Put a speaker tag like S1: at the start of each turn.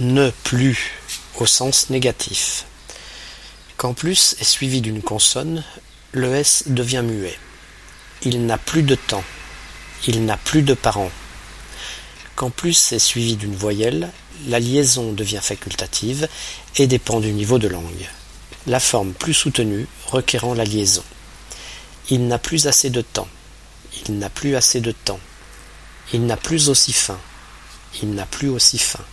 S1: Ne plus au sens négatif. Quand plus est suivi d'une consonne, le S devient muet. Il n'a plus de temps. Il n'a plus de parents. Quand plus est suivi d'une voyelle, la liaison devient facultative et dépend du niveau de langue. La forme plus soutenue requérant la liaison. Il n'a plus assez de temps. Il n'a plus assez de temps. Il n'a plus aussi faim. Il n'a plus aussi faim.